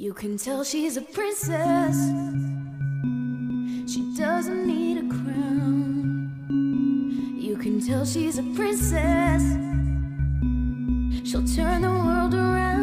You can tell she's a princess. She doesn't need a crown. You can tell she's a princess. She'll turn the world around.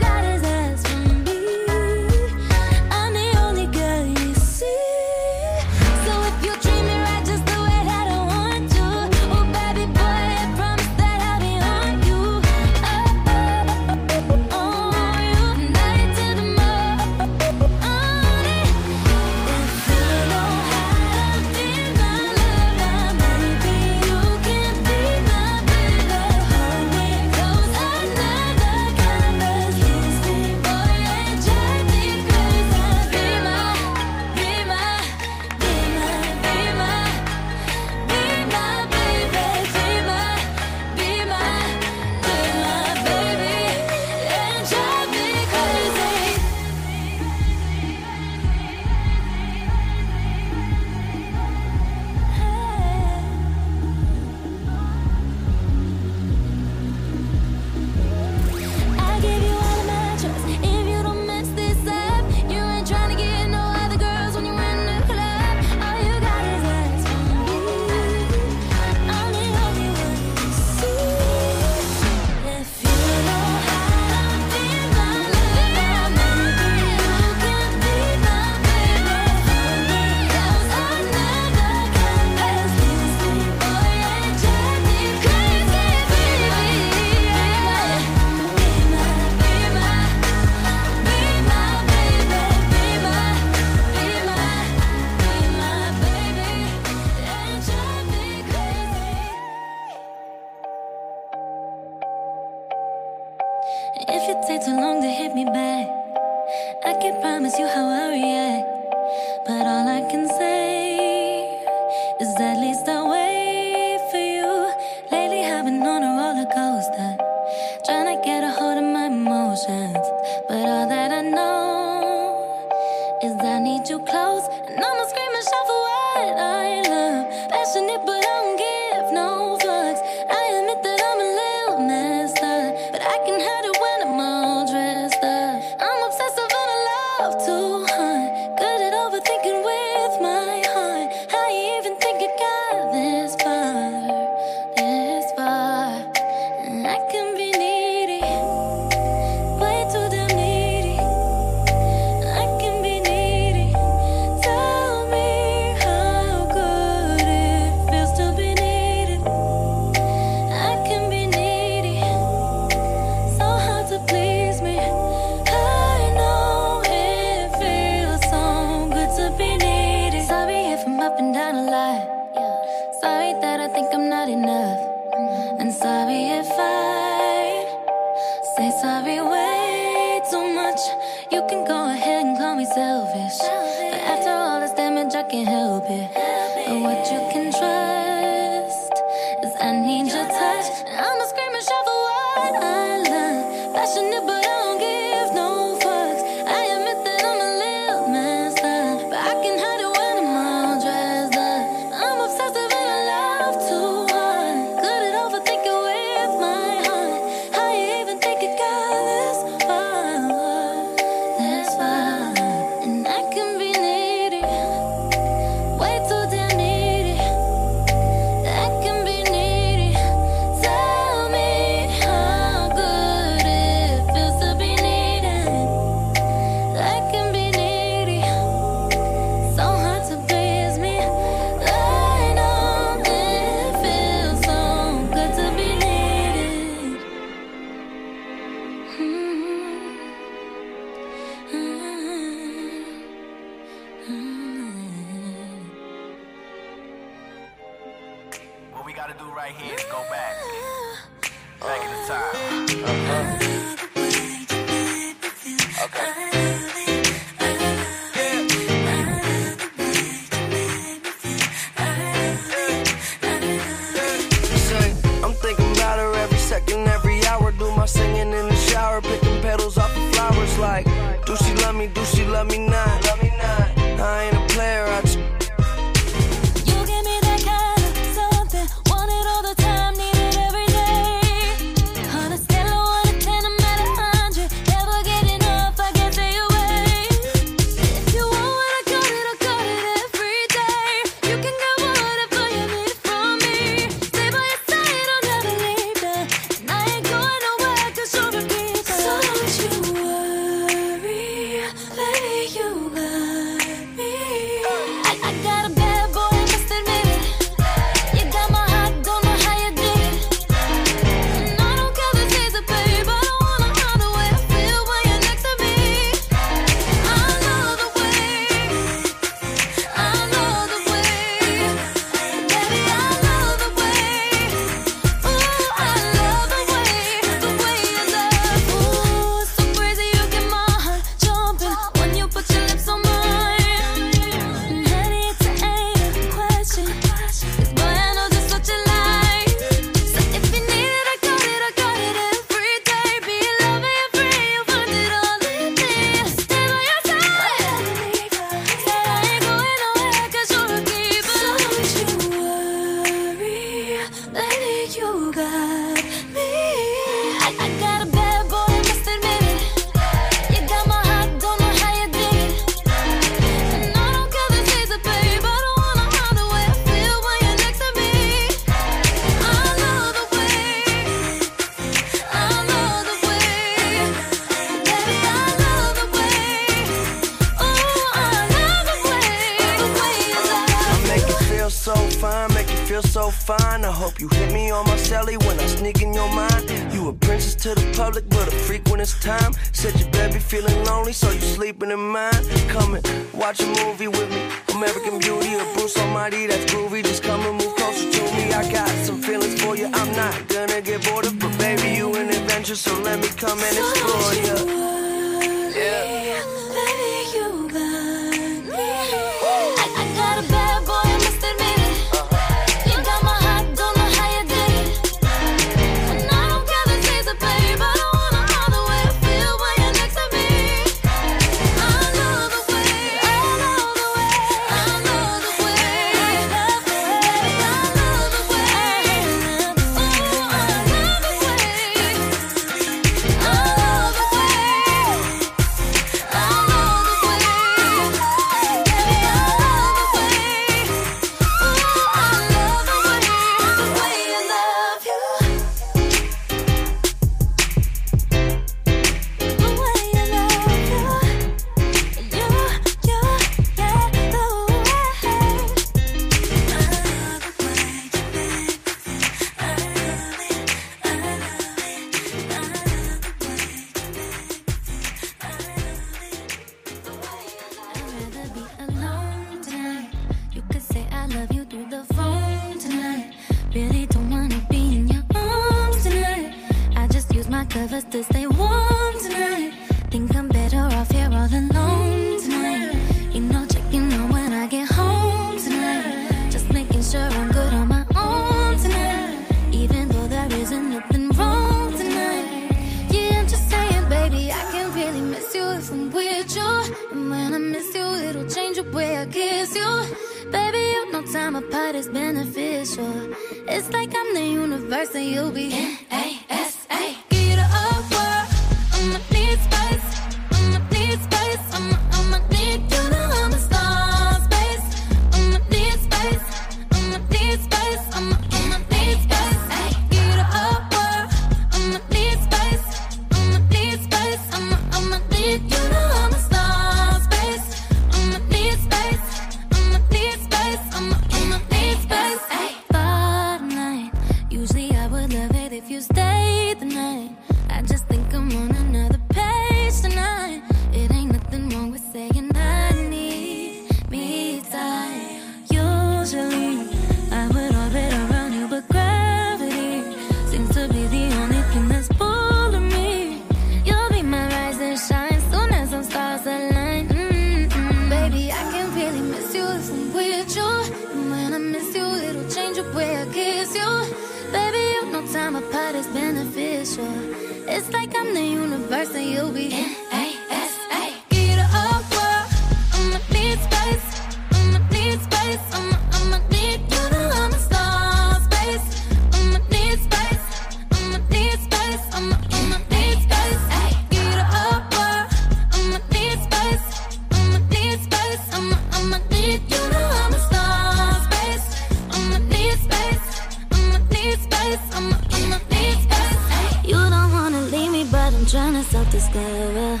Trying to self-discover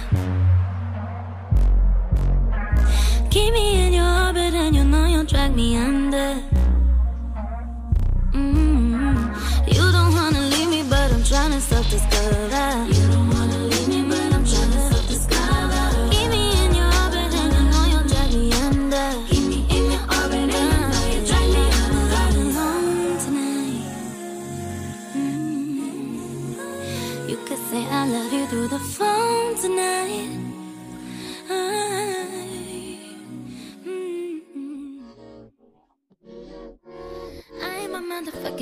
Keep me in your orbit and you know you'll drag me under. Mm -hmm. You don't wanna leave me but I'm trying to self-discover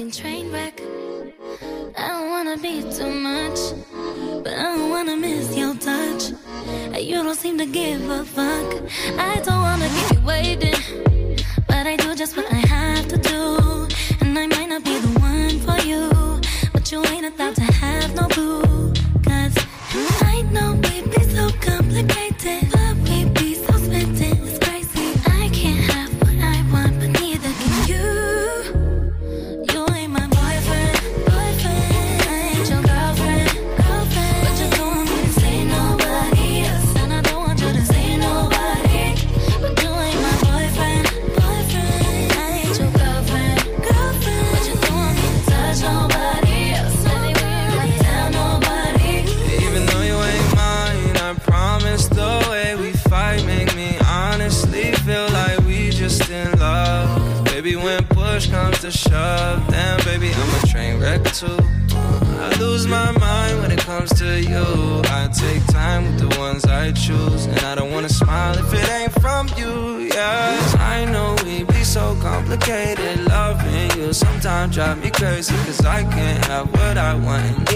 fucking train wreck. I don't wanna be too much, but I don't wanna miss your touch. You don't seem to give a fuck. I don't wanna keep waiting, but I do just what I can't have what I want.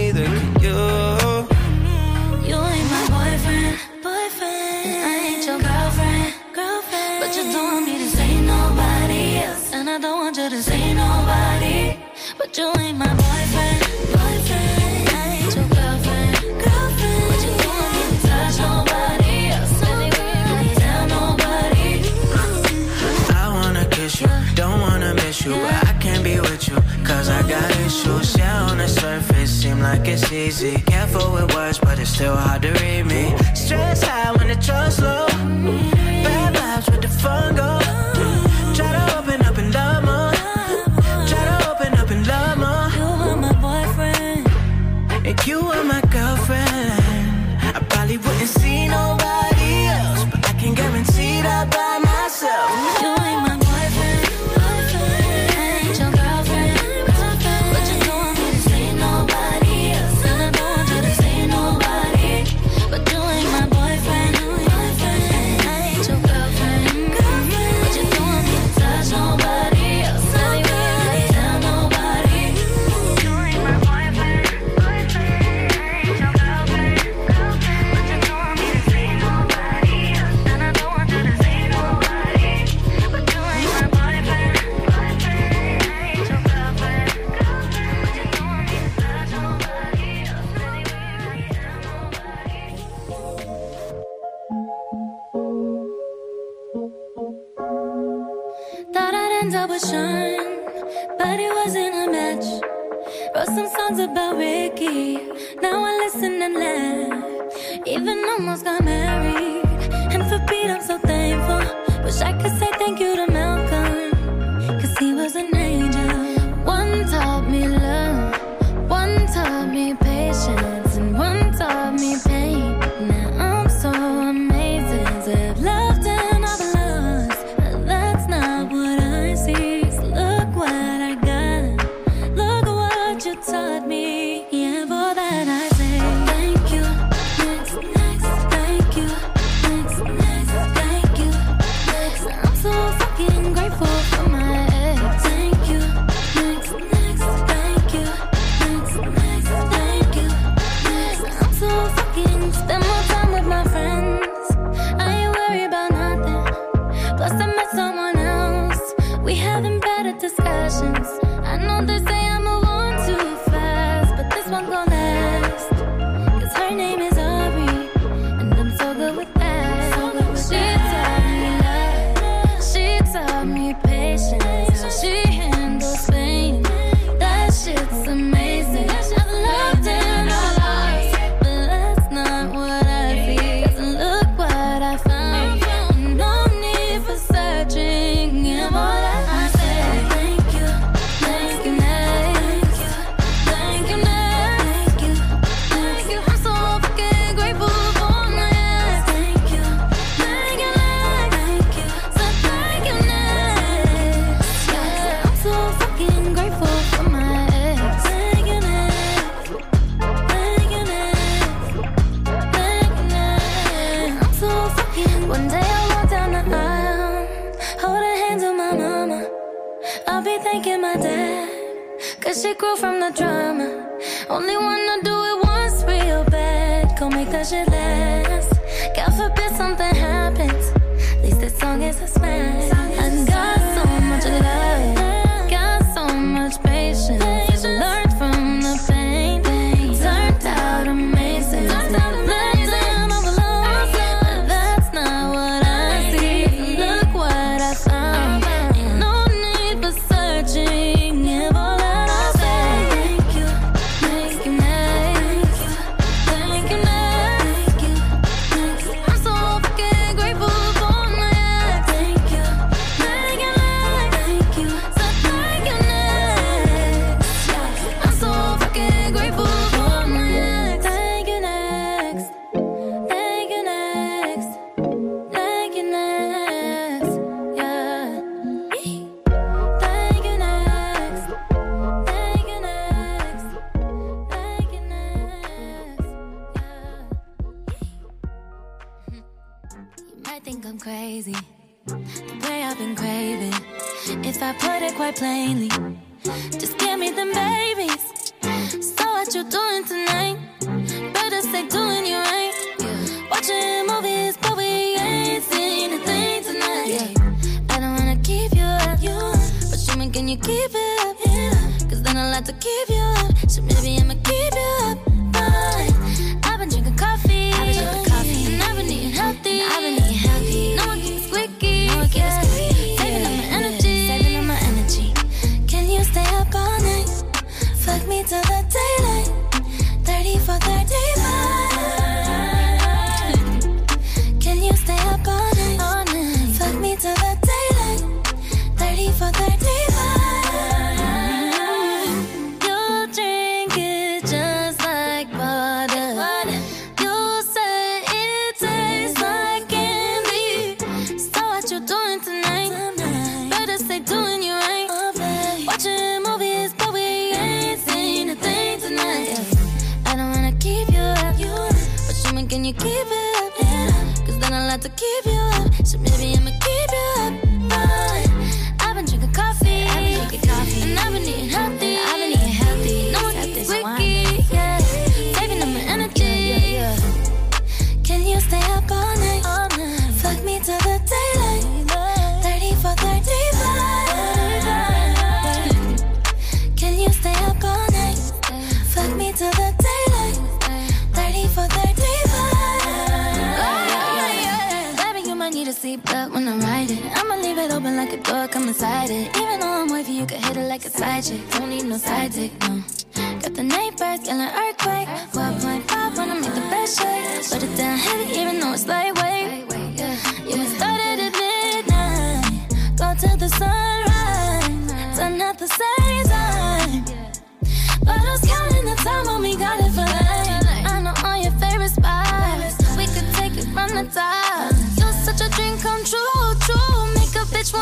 it's easy. Careful with words, but it's still hard to read me. Stress high when the trust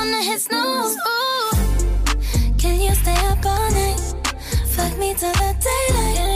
wanna hit. Ooh. Can you stay up all night? Fuck me till the daylight.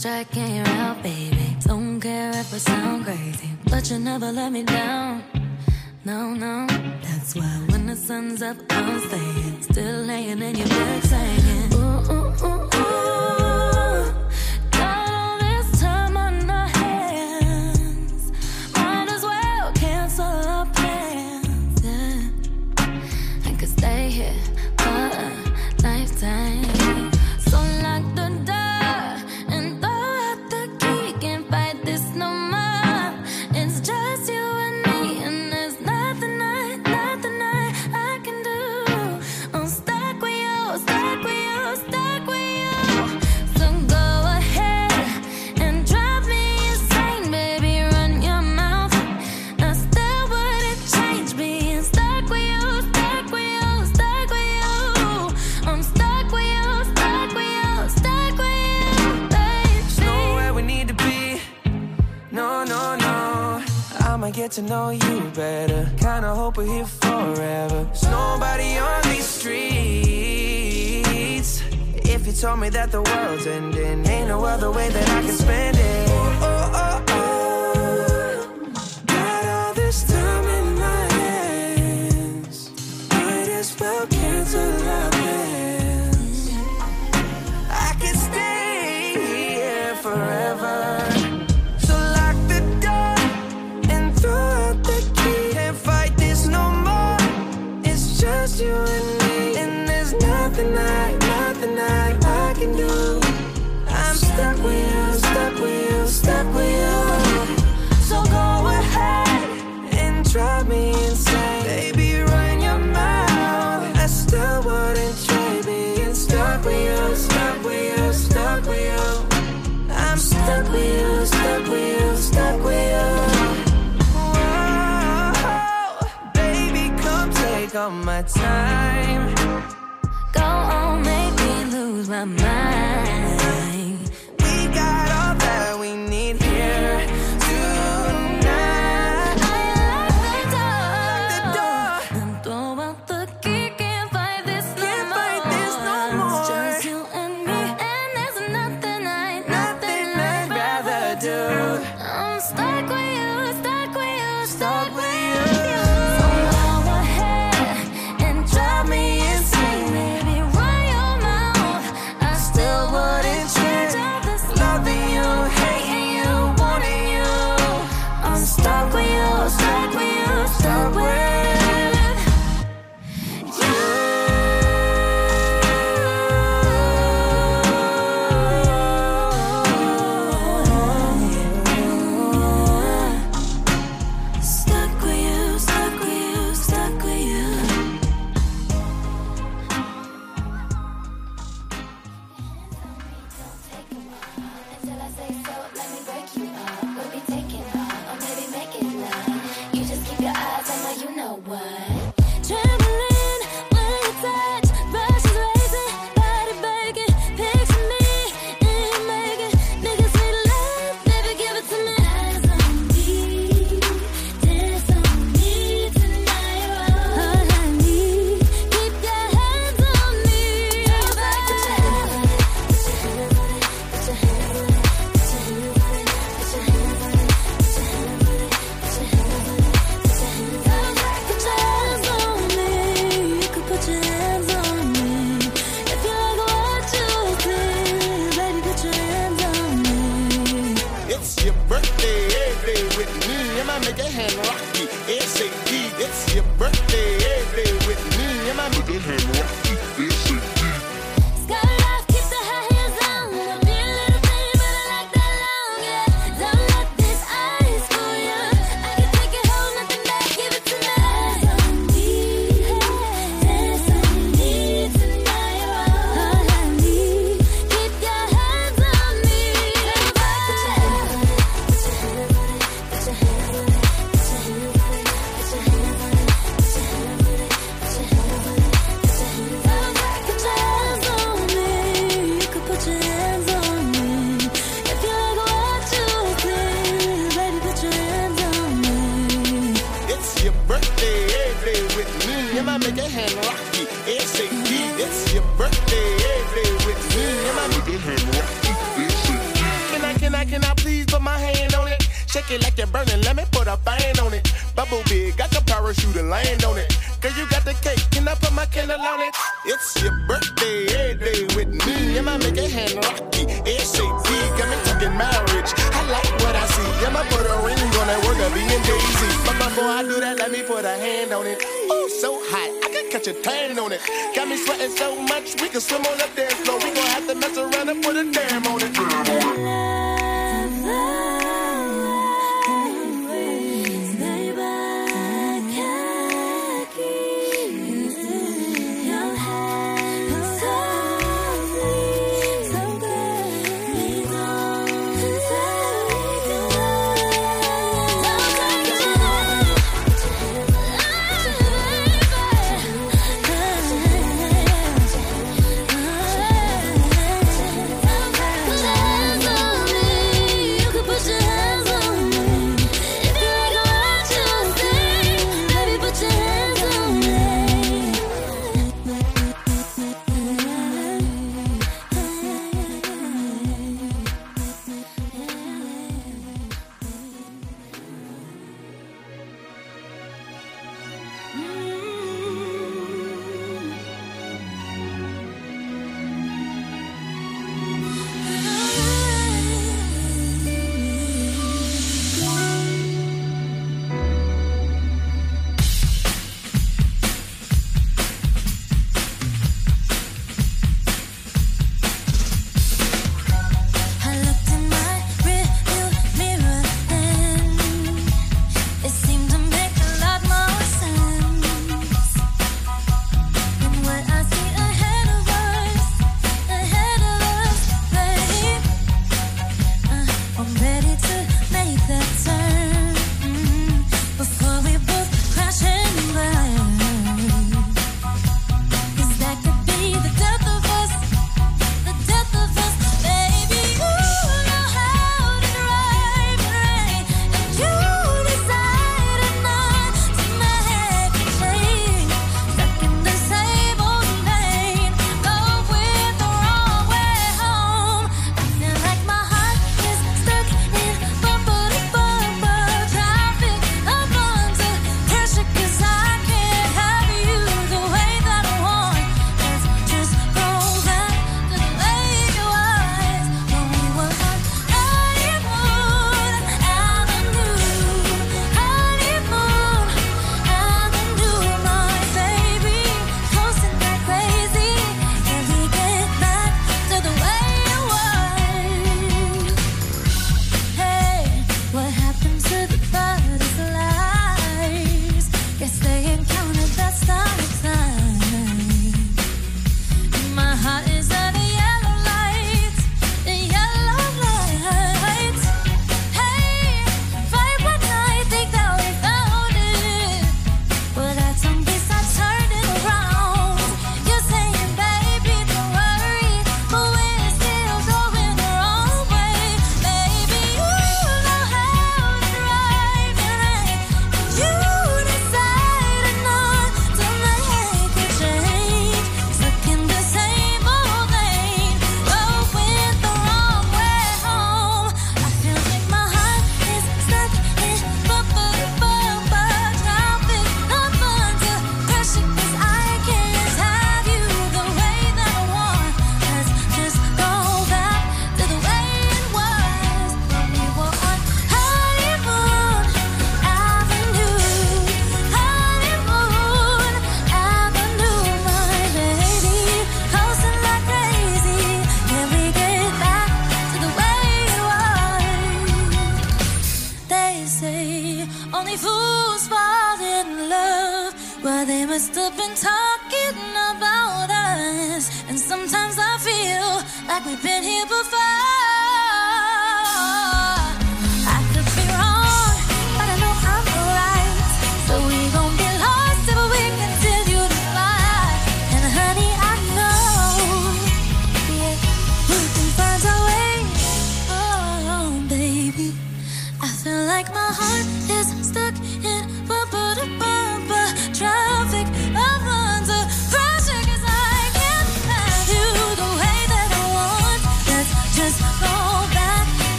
striking you out, baby. Don't care if I sound crazy, but you never let me down. No, no, that's why when the sun's up, I'm staying. Still laying in your bed, saying. that the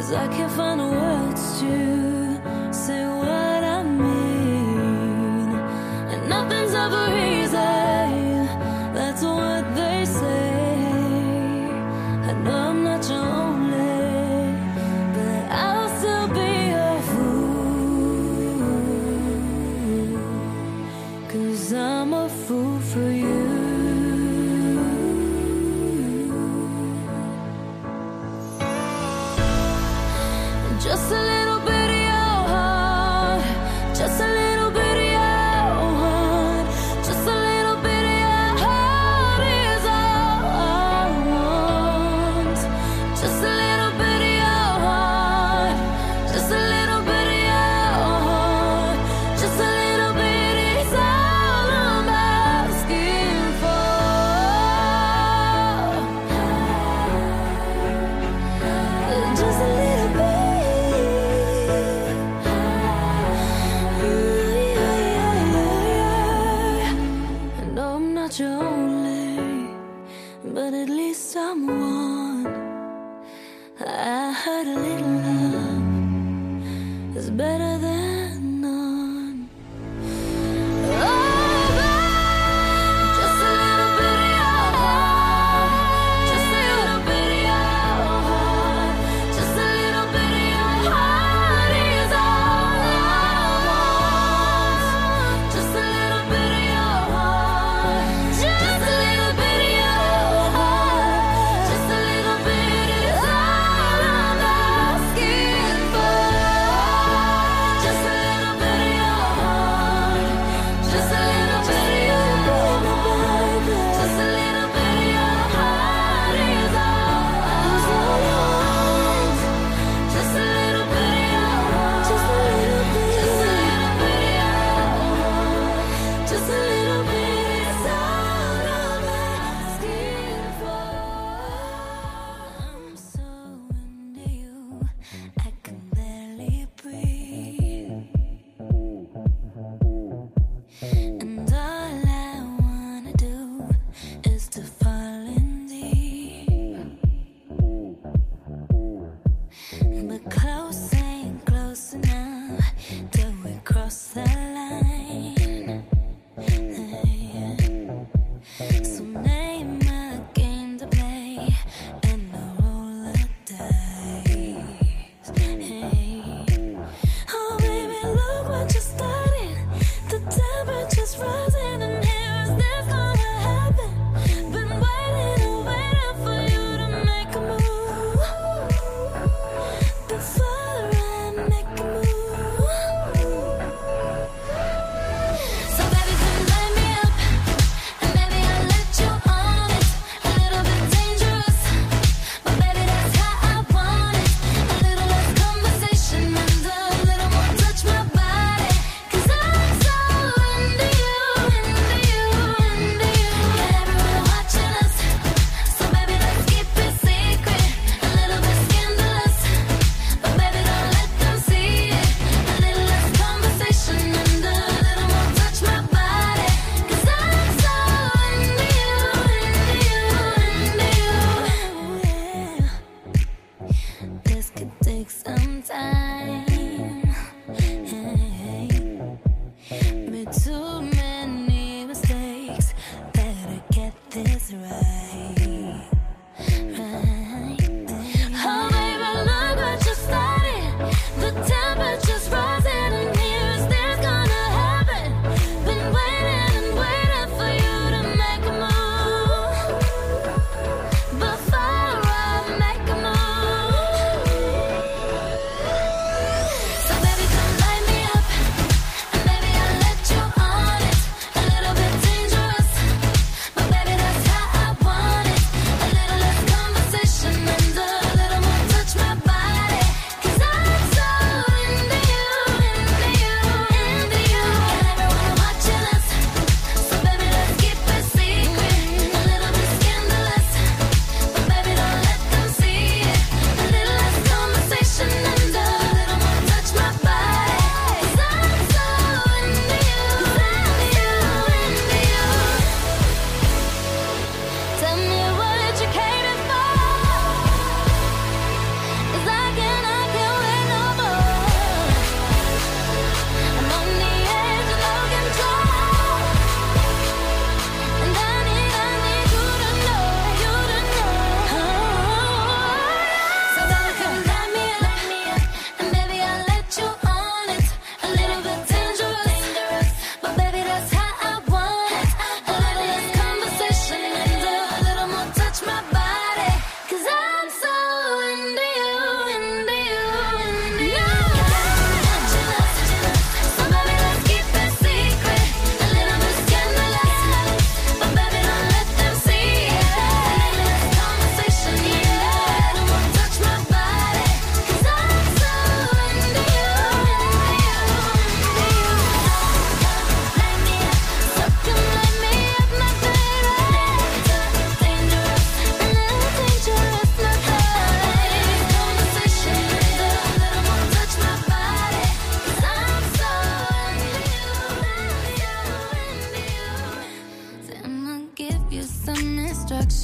just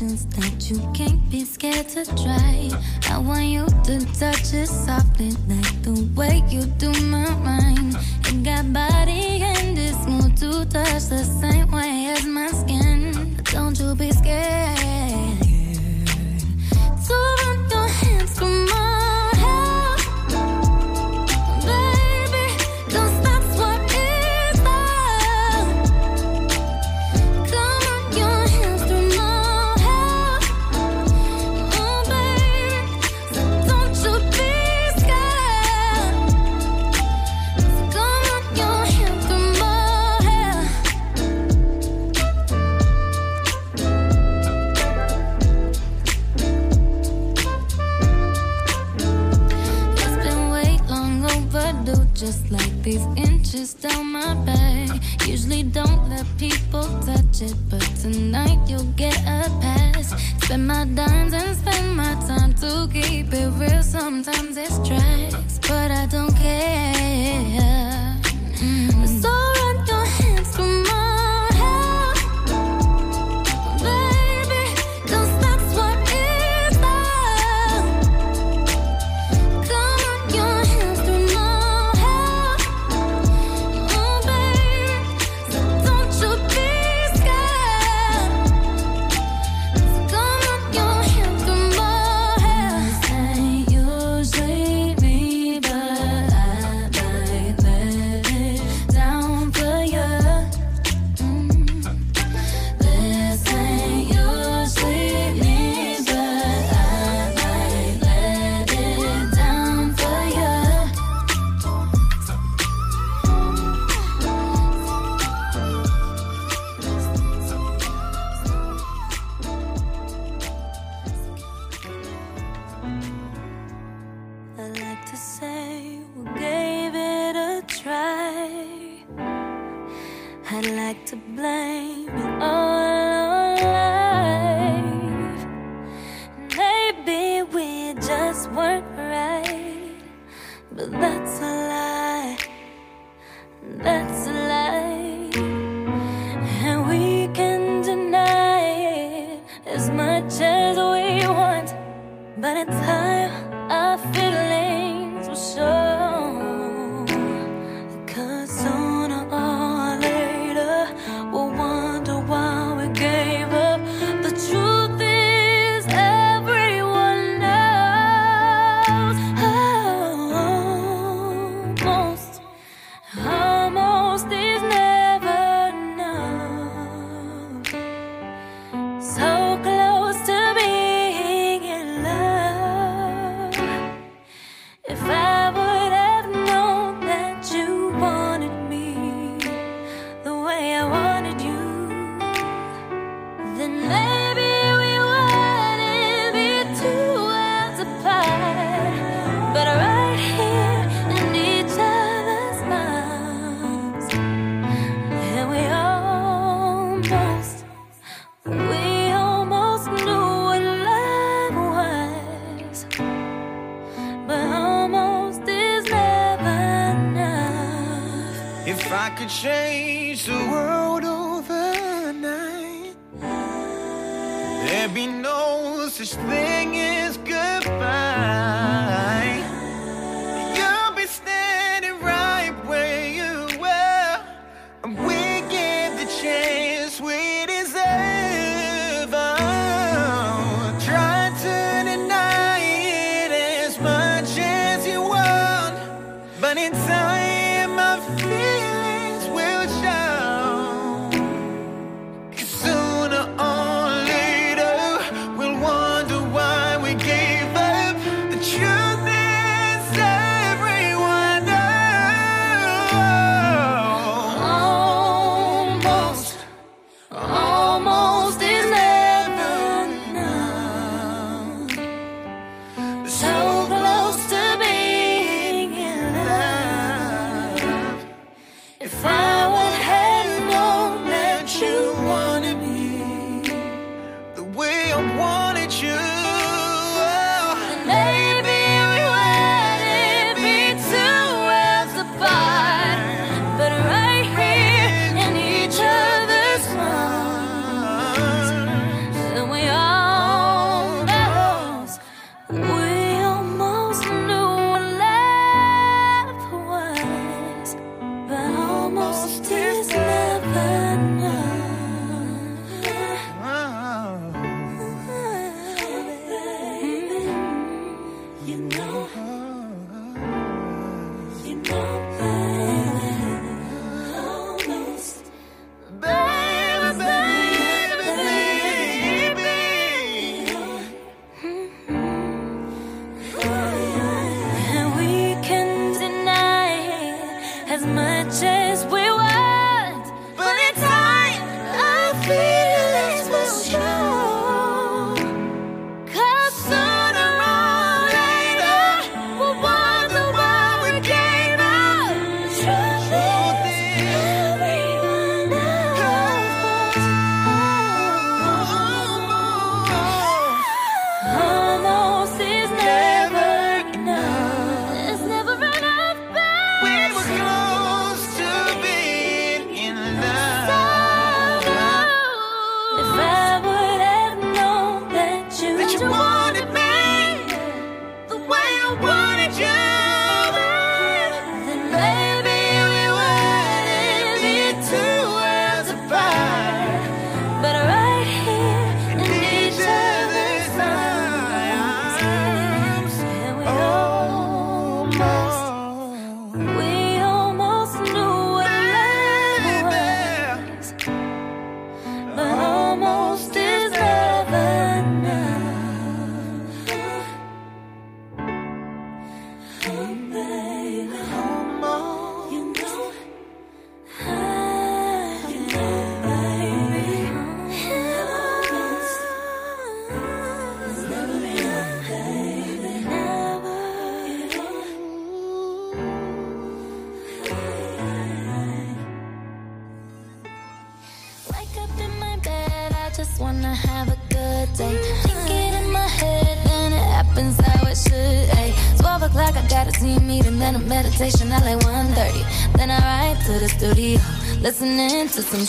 that you can't be scared to try. I want you to touch it softly, like the way you do my mind. It got body and it's smooth to touch the same way as my skin. Don't you be scared. is down my back. Usually don't let people touch it, but tonight you'll get a pass. Spend my dimes and spend my time to keep it real. Sometimes it's tracks, but I don't care.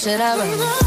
Shit I wrote.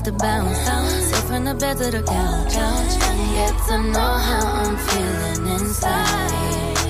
seems to bounce. So from the bed to the couch, couch. Get to know how I'm feeling inside.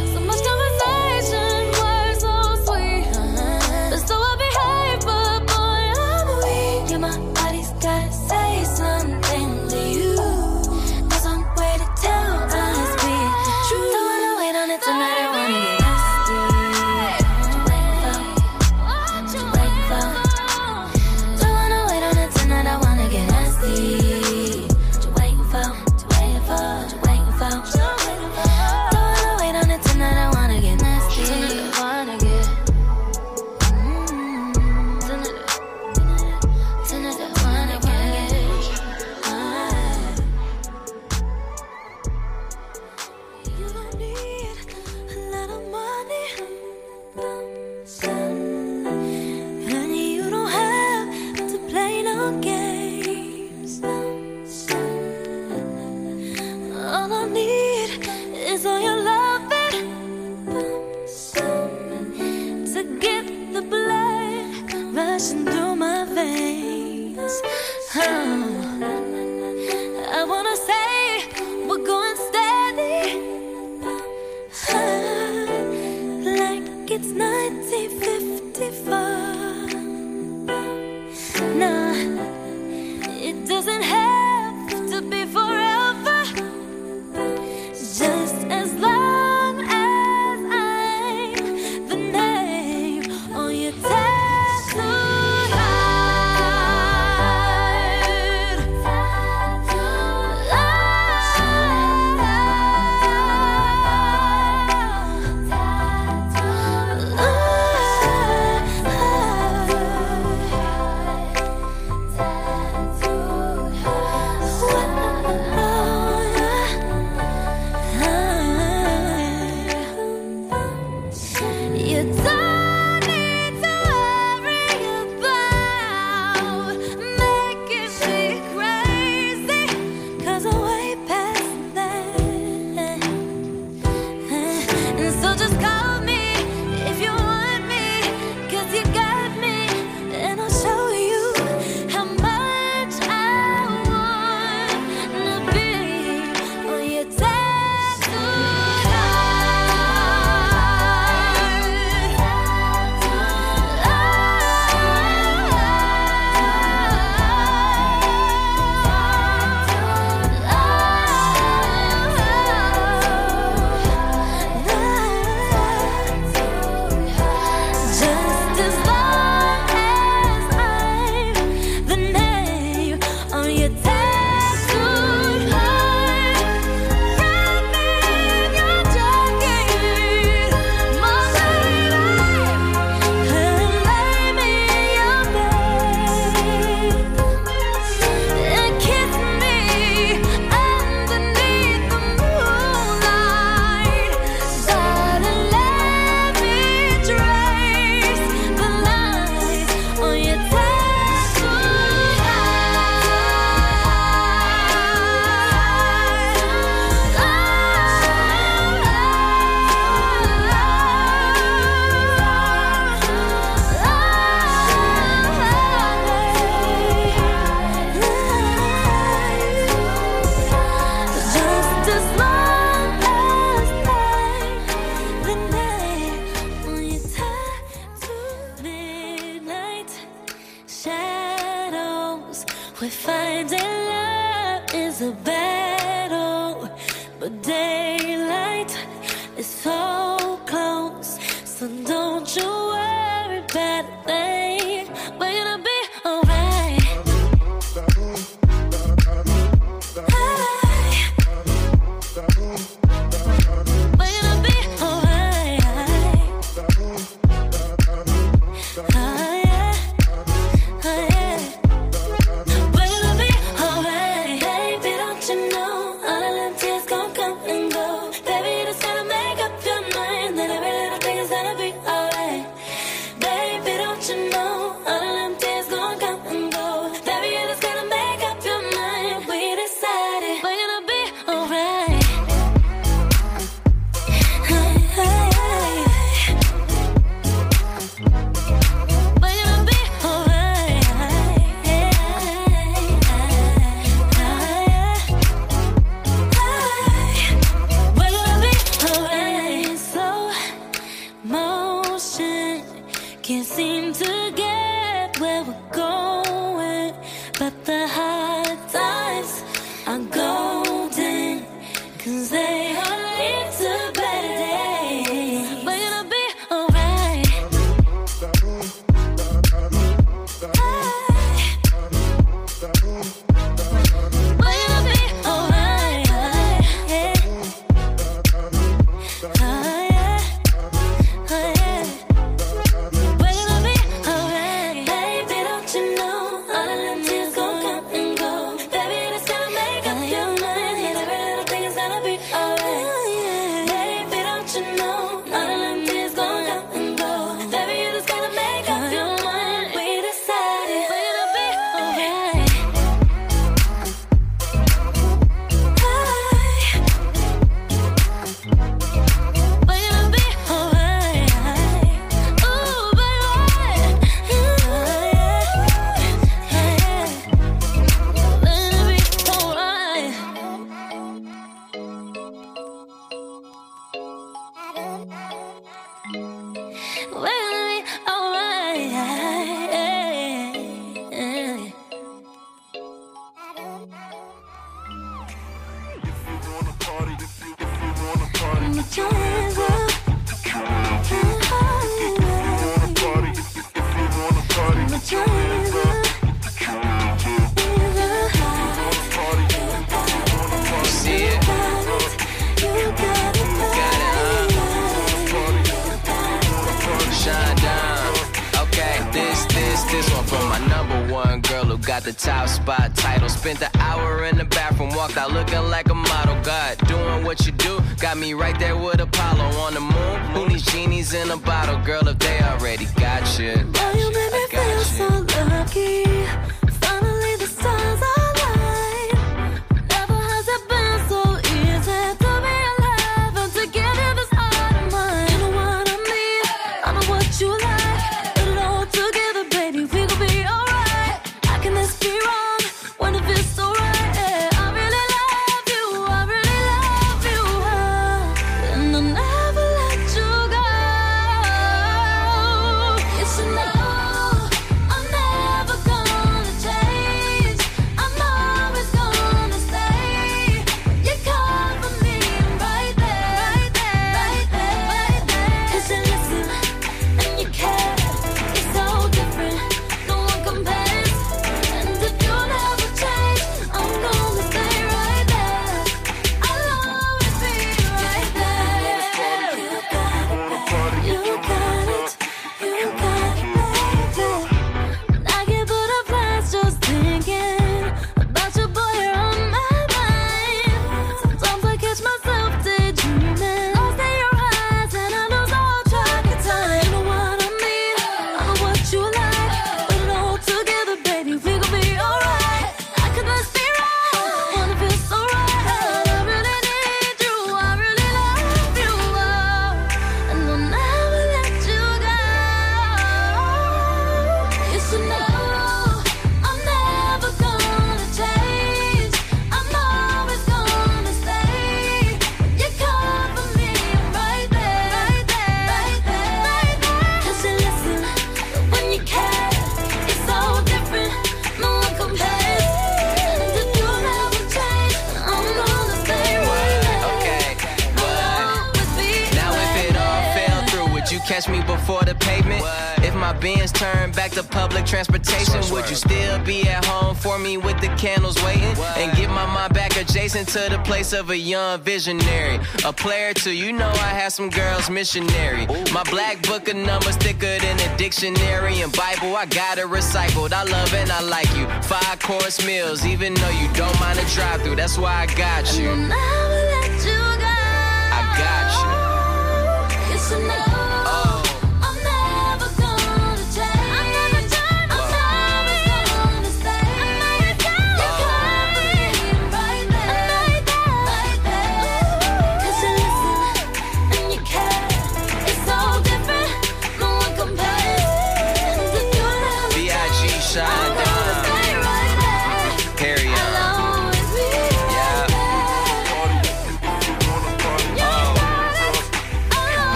Be at home for me with the candles waiting? And get my mind back adjacent to the place of a young visionary. A player too, you know I had some girls missionary. My black book of numbers thicker than a dictionary and Bible. I got it recycled. I love and I like you. Five course meals, even though you don't mind a drive through. That's why I got you.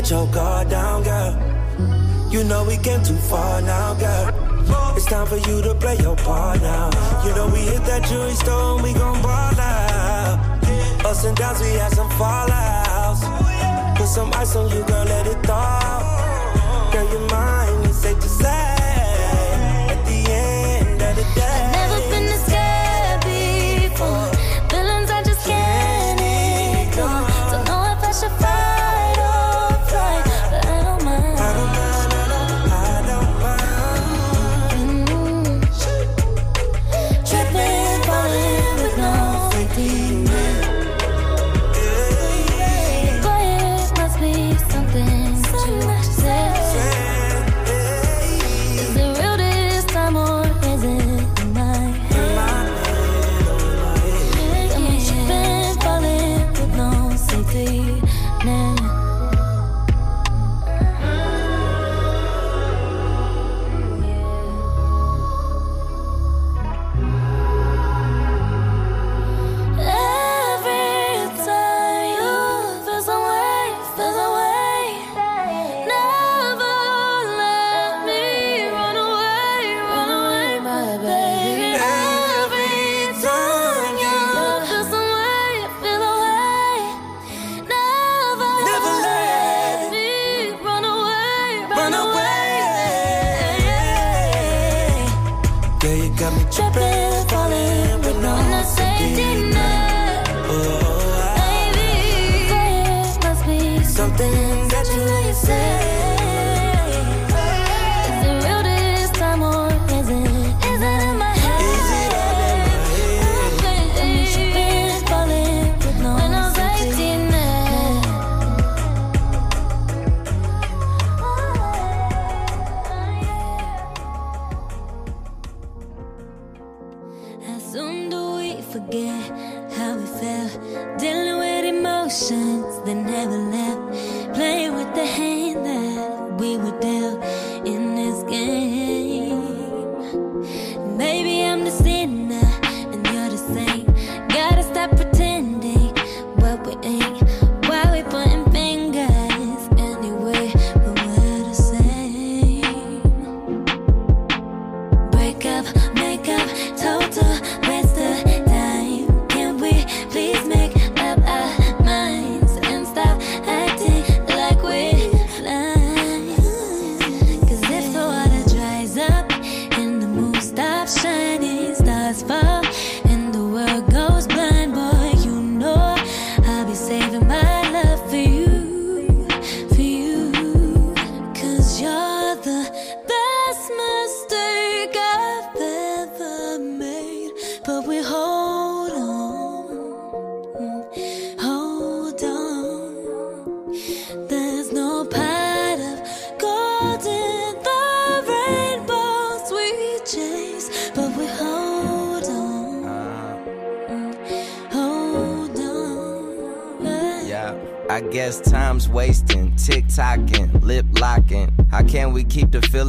Your guard down, girl. You know we came too far now, girl. It's time for you to play your part now. You know we hit that jewelry store and we gon' ball out. Ups and downs, we had some fallouts. Put some ice on you, girl, let it thaw. Girl, you're mine, it's safe to say.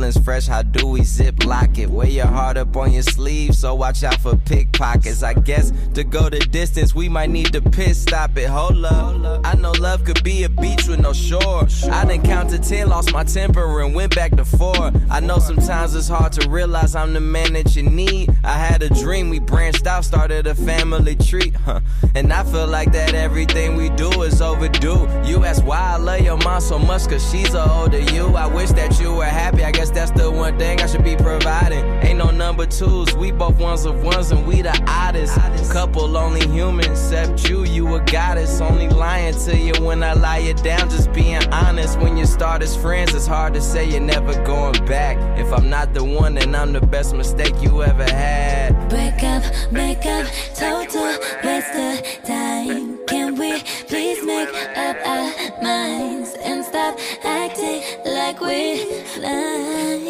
Feelings fresh? How do we zip lock it? Wear your heart up on your sleeve, so watch out for pickpockets. I guess to go the distance, we might need to pit stop it. Hold up. I know love could be a beach with no shore. I done counted 10, lost my temper, and went back to four. I know sometimes it's hard to realize I'm the man that you need. I had a dream, we branched out, started a family tree. Huh. And I feel like that everything we do is overdue. You ask why I love your mom so much, cause she's a older you. I wish that you were happy, I guess that's the one thing I should be providing. Ain't no number twos, we both ones of ones, and we the oddest. Couple only human, except you, you a goddess. Only lying to you when I lie you down, just being honest. When you start as friends, it's hard to say you're never going back. If I'm not the one, then I'm the best mistake you ever had. Break up, make up, total waste of time. Can we please make up our minds and stop acting like we're blind?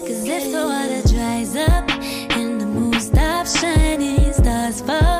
Cause if the water dries up and the moon stops shining, stars fall.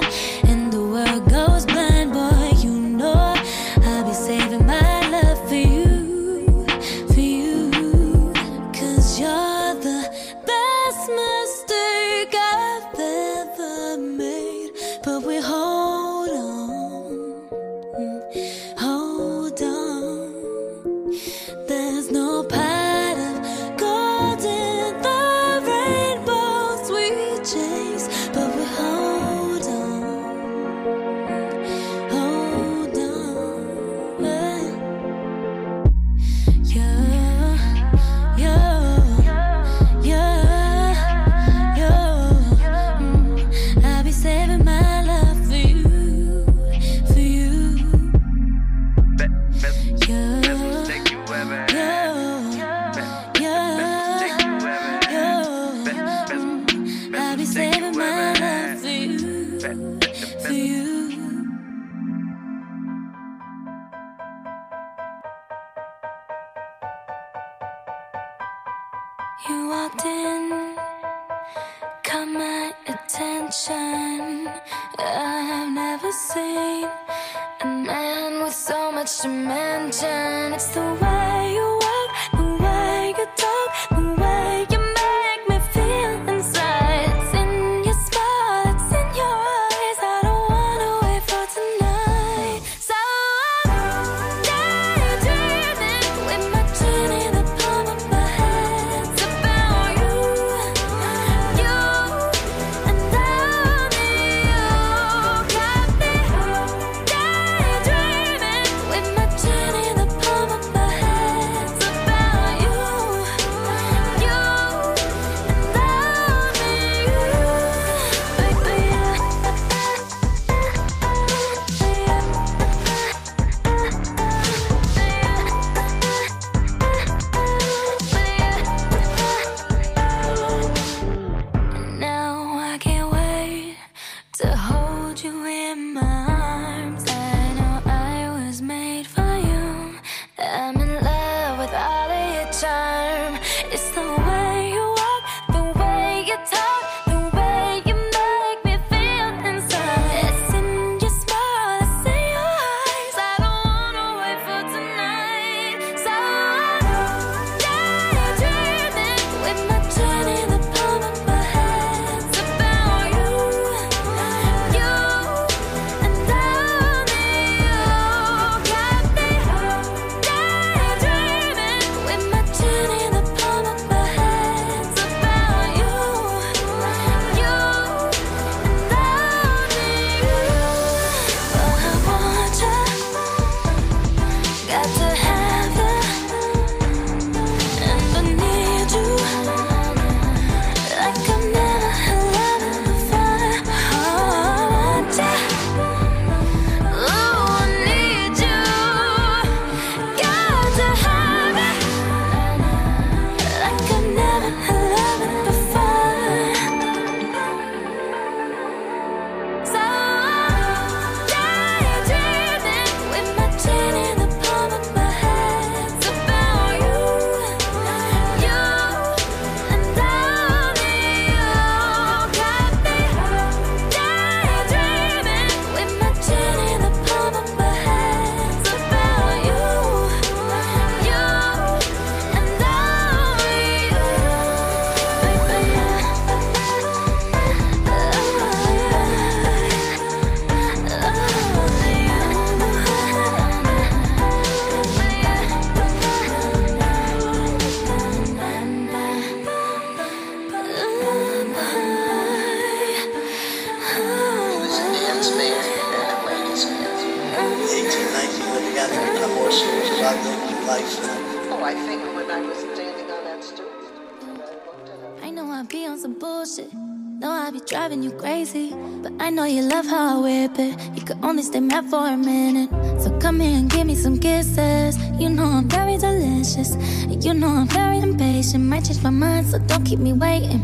be on some bullshit. No, I be driving you crazy. But I know you love how I whip it. You could only stay mad for a minute. So come here and give me some kisses. You know I'm very delicious. You know I'm very impatient. Might change my mind, so don't keep me waiting.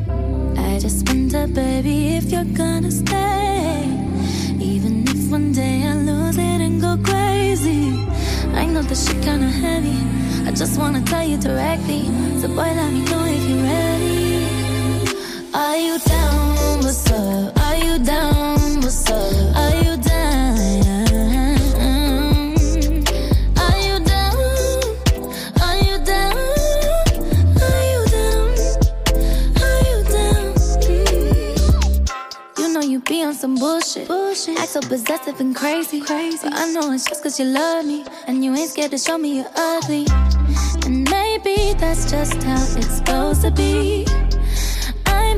I just wonder, baby, if you're gonna stay. Even if one day I lose it and go crazy. I know this shit kinda heavy. I just wanna tell you directly. So, boy, let me know if you're ready. Are you down? What's up? Are you down? What's up? Are you down? Are you down? Are you down? Are you down? You know you be on some bullshit. Act so possessive and crazy. crazy. But I know it's just cause you love me. And you ain't scared to show me you're ugly. And maybe that's just how it's supposed to be.